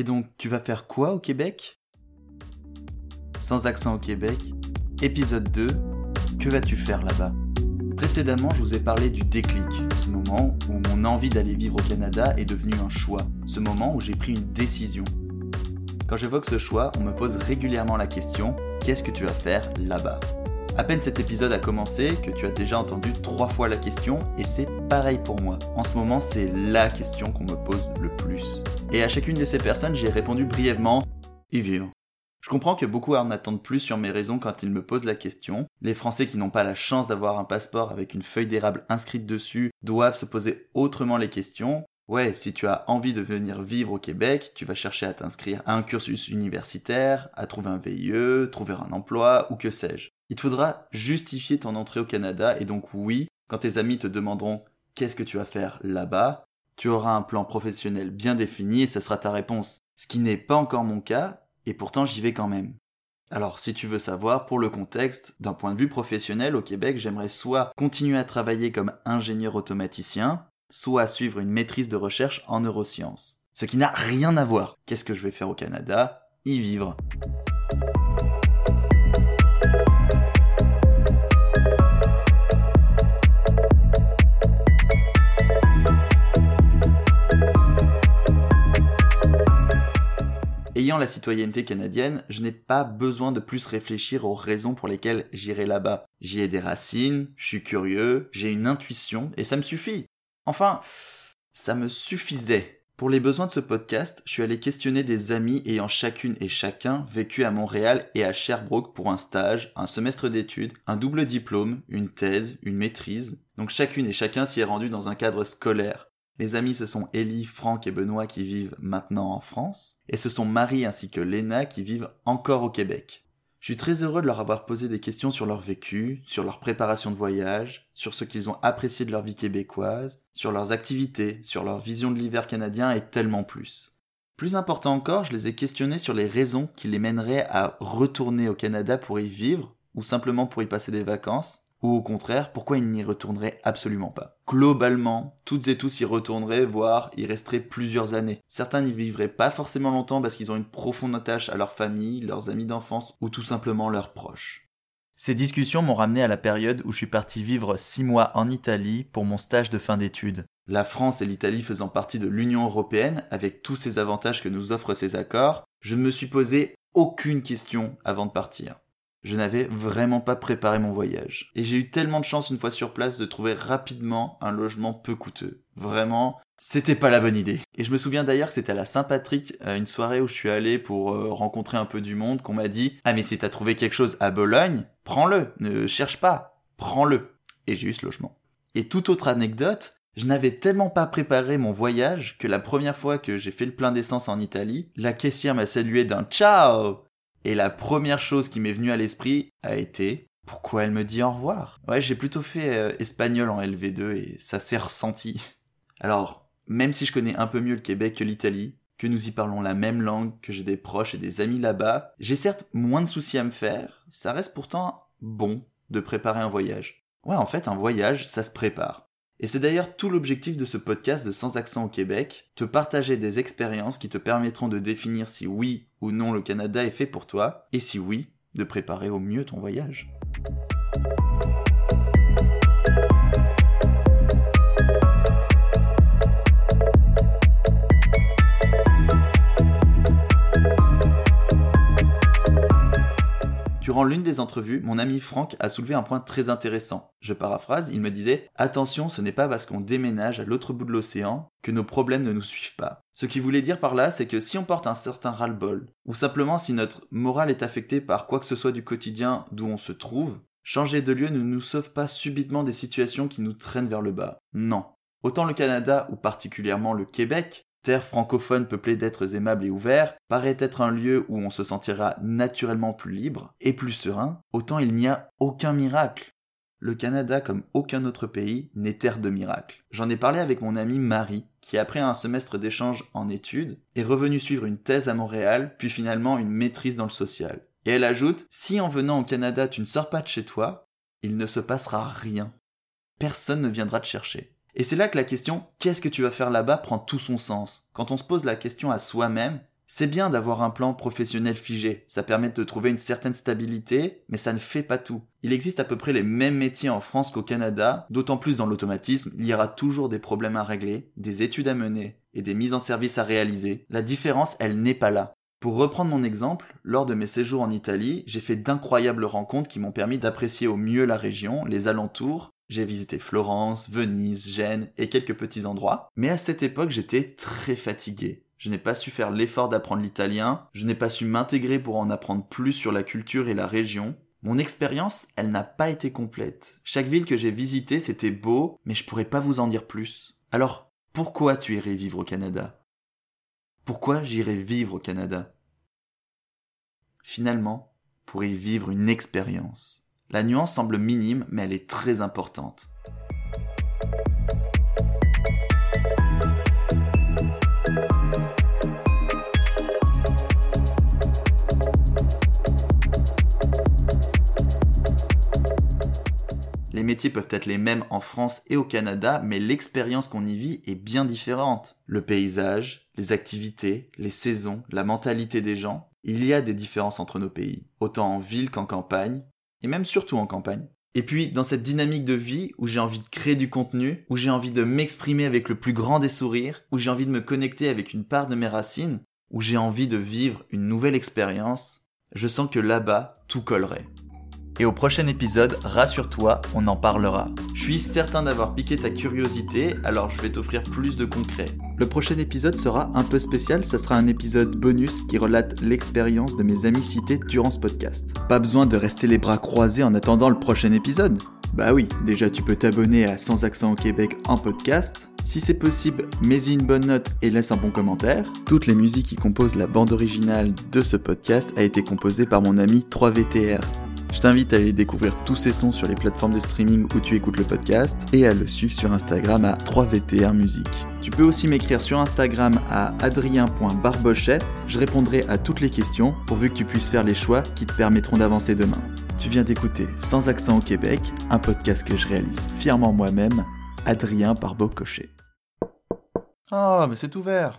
Et donc, tu vas faire quoi au Québec? Sans accent au Québec, épisode 2, que vas-tu faire là-bas? Précédemment, je vous ai parlé du déclic, ce moment où mon envie d'aller vivre au Canada est devenu un choix, ce moment où j'ai pris une décision. Quand j'évoque ce choix, on me pose régulièrement la question qu'est-ce que tu vas faire là-bas? À peine cet épisode a commencé que tu as déjà entendu trois fois la question et c'est pareil pour moi. En ce moment, c'est la question qu'on me pose le plus. Et à chacune de ces personnes, j'ai répondu brièvement y vivre. Je comprends que beaucoup en attendent plus sur mes raisons quand ils me posent la question. Les Français qui n'ont pas la chance d'avoir un passeport avec une feuille d'érable inscrite dessus doivent se poser autrement les questions. Ouais, si tu as envie de venir vivre au Québec, tu vas chercher à t'inscrire à un cursus universitaire, à trouver un VIE, trouver un emploi ou que sais-je. Il te faudra justifier ton entrée au Canada et donc oui, quand tes amis te demanderont qu'est-ce que tu vas faire là-bas, tu auras un plan professionnel bien défini et ce sera ta réponse. Ce qui n'est pas encore mon cas, et pourtant j'y vais quand même. Alors si tu veux savoir, pour le contexte, d'un point de vue professionnel au Québec, j'aimerais soit continuer à travailler comme ingénieur automaticien, soit suivre une maîtrise de recherche en neurosciences. Ce qui n'a rien à voir. Qu'est-ce que je vais faire au Canada? Y vivre. La citoyenneté canadienne, je n'ai pas besoin de plus réfléchir aux raisons pour lesquelles j'irai là-bas. J'y ai des racines, je suis curieux, j'ai une intuition, et ça me suffit. Enfin, ça me suffisait. Pour les besoins de ce podcast, je suis allé questionner des amis ayant chacune et chacun vécu à Montréal et à Sherbrooke pour un stage, un semestre d'études, un double diplôme, une thèse, une maîtrise. Donc chacune et chacun s'y est rendu dans un cadre scolaire. Mes amis, ce sont Ellie, Franck et Benoît qui vivent maintenant en France, et ce sont Marie ainsi que Léna qui vivent encore au Québec. Je suis très heureux de leur avoir posé des questions sur leur vécu, sur leur préparation de voyage, sur ce qu'ils ont apprécié de leur vie québécoise, sur leurs activités, sur leur vision de l'hiver canadien et tellement plus. Plus important encore, je les ai questionnés sur les raisons qui les mèneraient à retourner au Canada pour y vivre, ou simplement pour y passer des vacances, ou au contraire, pourquoi ils n'y retourneraient absolument pas? Globalement, toutes et tous y retourneraient, voire y resteraient plusieurs années. Certains n'y vivraient pas forcément longtemps parce qu'ils ont une profonde attache à leur famille, leurs amis d'enfance ou tout simplement leurs proches. Ces discussions m'ont ramené à la période où je suis parti vivre six mois en Italie pour mon stage de fin d'études. La France et l'Italie faisant partie de l'Union européenne, avec tous ces avantages que nous offrent ces accords, je ne me suis posé aucune question avant de partir je n'avais vraiment pas préparé mon voyage. Et j'ai eu tellement de chance une fois sur place de trouver rapidement un logement peu coûteux. Vraiment, c'était pas la bonne idée. Et je me souviens d'ailleurs que c'était à la Saint-Patrick, à une soirée où je suis allé pour euh, rencontrer un peu du monde, qu'on m'a dit Ah mais si t'as trouvé quelque chose à Bologne, prends-le, ne cherche pas, prends-le. Et j'ai eu ce logement. Et toute autre anecdote, je n'avais tellement pas préparé mon voyage que la première fois que j'ai fait le plein d'essence en Italie, la caissière m'a salué d'un ciao et la première chose qui m'est venue à l'esprit a été pourquoi elle me dit au revoir? Ouais, j'ai plutôt fait euh, espagnol en LV2 et ça s'est ressenti. Alors, même si je connais un peu mieux le Québec que l'Italie, que nous y parlons la même langue, que j'ai des proches et des amis là-bas, j'ai certes moins de soucis à me faire, ça reste pourtant bon de préparer un voyage. Ouais, en fait, un voyage, ça se prépare. Et c'est d'ailleurs tout l'objectif de ce podcast de Sans accent au Québec, te partager des expériences qui te permettront de définir si oui ou non le Canada est fait pour toi, et si oui, de préparer au mieux ton voyage. L'une des entrevues, mon ami Franck a soulevé un point très intéressant. Je paraphrase, il me disait Attention, ce n'est pas parce qu'on déménage à l'autre bout de l'océan que nos problèmes ne nous suivent pas. Ce qu'il voulait dire par là, c'est que si on porte un certain ras-le-bol, ou simplement si notre morale est affectée par quoi que ce soit du quotidien d'où on se trouve, changer de lieu ne nous sauve pas subitement des situations qui nous traînent vers le bas. Non. Autant le Canada, ou particulièrement le Québec, terre francophone peuplée d'êtres aimables et ouverts, paraît être un lieu où on se sentira naturellement plus libre et plus serein, autant il n'y a aucun miracle. Le Canada, comme aucun autre pays, n'est terre de miracles. J'en ai parlé avec mon amie Marie, qui après un semestre d'échange en études, est revenue suivre une thèse à Montréal, puis finalement une maîtrise dans le social. Et elle ajoute, si en venant au Canada tu ne sors pas de chez toi, il ne se passera rien. Personne ne viendra te chercher. Et c'est là que la question qu'est-ce que tu vas faire là-bas prend tout son sens. Quand on se pose la question à soi-même, C'est bien d'avoir un plan professionnel figé, ça permet de trouver une certaine stabilité, mais ça ne fait pas tout. Il existe à peu près les mêmes métiers en France qu'au Canada, d'autant plus dans l'automatisme, il y aura toujours des problèmes à régler, des études à mener et des mises en service à réaliser. La différence, elle n'est pas là. Pour reprendre mon exemple, lors de mes séjours en Italie, j'ai fait d'incroyables rencontres qui m'ont permis d'apprécier au mieux la région, les alentours. J'ai visité Florence, Venise, Gênes et quelques petits endroits. Mais à cette époque, j'étais très fatigué je n'ai pas su faire l'effort d'apprendre l'italien, je n'ai pas su m'intégrer pour en apprendre plus sur la culture et la région. Mon expérience, elle n'a pas été complète. Chaque ville que j'ai visitée, c'était beau, mais je pourrais pas vous en dire plus. Alors, pourquoi tu irais vivre au Canada? Pourquoi j'irais vivre au Canada? Finalement, pour y vivre une expérience. La nuance semble minime, mais elle est très importante. Les métiers peuvent être les mêmes en France et au Canada, mais l'expérience qu'on y vit est bien différente. Le paysage, les activités, les saisons, la mentalité des gens, il y a des différences entre nos pays, autant en ville qu'en campagne, et même surtout en campagne. Et puis, dans cette dynamique de vie où j'ai envie de créer du contenu, où j'ai envie de m'exprimer avec le plus grand des sourires, où j'ai envie de me connecter avec une part de mes racines, où j'ai envie de vivre une nouvelle expérience, je sens que là-bas, tout collerait. Et au prochain épisode, rassure-toi, on en parlera. Je suis certain d'avoir piqué ta curiosité, alors je vais t'offrir plus de concret. Le prochain épisode sera un peu spécial, ça sera un épisode bonus qui relate l'expérience de mes amis cités durant ce podcast. Pas besoin de rester les bras croisés en attendant le prochain épisode. Bah oui, déjà tu peux t'abonner à Sans Accent au Québec en podcast. Si c'est possible, mets-y une bonne note et laisse un bon commentaire. Toutes les musiques qui composent la bande originale de ce podcast a été composée par mon ami 3VTR. Je t'invite à aller découvrir tous ces sons sur les plateformes de streaming où tu écoutes le podcast et à le suivre sur Instagram à 3VTR Musique. Tu peux aussi m'écrire sur Instagram à adrien.barbochet. Je répondrai à toutes les questions pourvu que tu puisses faire les choix qui te permettront d'avancer demain. Tu viens d'écouter Sans accent au Québec, un podcast que je réalise fièrement moi-même, Adrien Barbochet. Ah, mais c'est ouvert